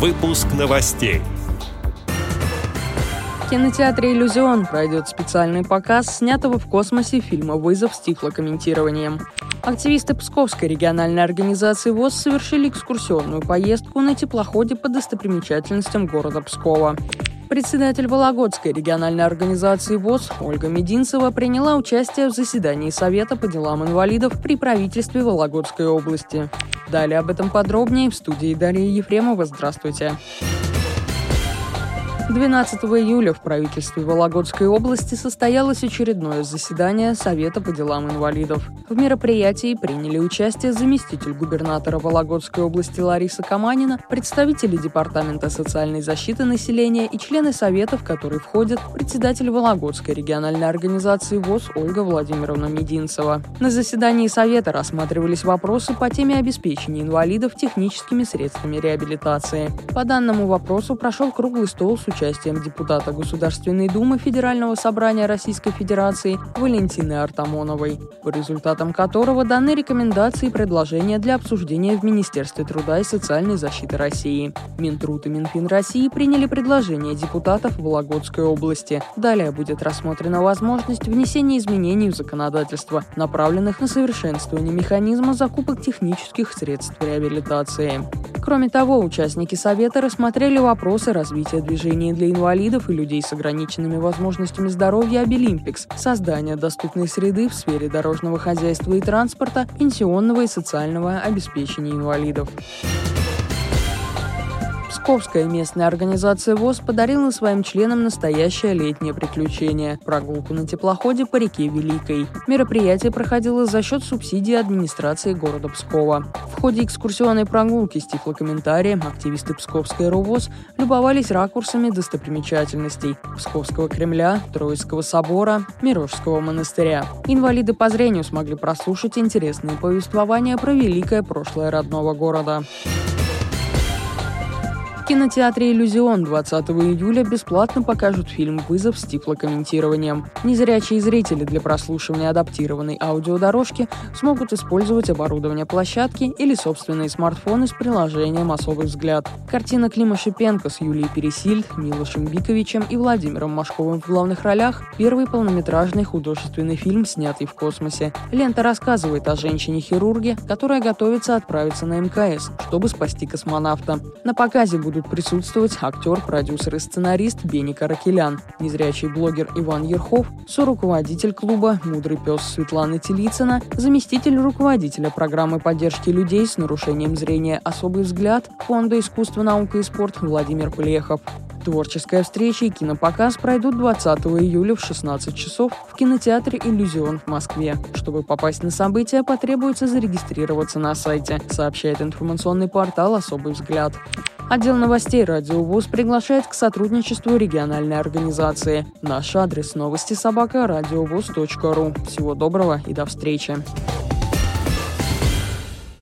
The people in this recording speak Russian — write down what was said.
Выпуск новостей. В кинотеатре «Иллюзион» пройдет специальный показ снятого в космосе фильма «Вызов» с тифлокомментированием. Активисты Псковской региональной организации ВОЗ совершили экскурсионную поездку на теплоходе по достопримечательностям города Пскова. Председатель Вологодской региональной организации ВОЗ Ольга Мединцева приняла участие в заседании Совета по делам инвалидов при правительстве Вологодской области. Далее об этом подробнее в студии Дарья Ефремова. Здравствуйте. Здравствуйте. 12 июля в правительстве Вологодской области состоялось очередное заседание Совета по делам инвалидов. В мероприятии приняли участие заместитель губернатора Вологодской области Лариса Каманина, представители Департамента социальной защиты населения и члены Совета, в который входят председатель Вологодской региональной организации ВОЗ Ольга Владимировна Мединцева. На заседании Совета рассматривались вопросы по теме обеспечения инвалидов техническими средствами реабилитации. По данному вопросу прошел круглый стол с участием участием депутата Государственной Думы Федерального собрания Российской Федерации Валентины Артамоновой, по результатам которого даны рекомендации и предложения для обсуждения в Министерстве труда и социальной защиты России. Минтруд и Минфин России приняли предложение депутатов Вологодской области. Далее будет рассмотрена возможность внесения изменений в законодательство, направленных на совершенствование механизма закупок технических средств реабилитации. Кроме того, участники Совета рассмотрели вопросы развития движения для инвалидов и людей с ограниченными возможностями здоровья «Обилимпикс», создания доступной среды в сфере дорожного хозяйства и транспорта, пенсионного и социального обеспечения инвалидов. Псковская местная организация ВОЗ подарила своим членам настоящее летнее приключение – прогулку на теплоходе по реке Великой. Мероприятие проходило за счет субсидии администрации города Пскова. В ходе экскурсионной прогулки с тифлокомментарием активисты Псковской РУВОЗ любовались ракурсами достопримечательностей – Псковского Кремля, Троицкого собора, Мирожского монастыря. Инвалиды по зрению смогли прослушать интересные повествования про великое прошлое родного города кинотеатре «Иллюзион» 20 июля бесплатно покажут фильм «Вызов» с тифлокомментированием. Незрячие зрители для прослушивания адаптированной аудиодорожки смогут использовать оборудование площадки или собственные смартфоны с приложением «Особый взгляд». Картина Клима Шипенко с Юлией Пересильд, Милошем Биковичем и Владимиром Машковым в главных ролях – первый полнометражный художественный фильм, снятый в космосе. Лента рассказывает о женщине-хирурге, которая готовится отправиться на МКС, чтобы спасти космонавта. На показе будут будут присутствовать актер, продюсер и сценарист Бенни Каракелян, незрячий блогер Иван Ерхов, соруководитель клуба «Мудрый пес» Светлана Телицына, заместитель руководителя программы поддержки людей с нарушением зрения «Особый взгляд» Фонда искусства, наука и спорт Владимир Плехов. Творческая встреча и кинопоказ пройдут 20 июля в 16 часов в кинотеатре «Иллюзион» в Москве. Чтобы попасть на события, потребуется зарегистрироваться на сайте, сообщает информационный портал «Особый взгляд». Отдел новостей «Радио ВУЗ» приглашает к сотрудничеству региональной организации. Наш адрес новости собака ру. Всего доброго и до встречи.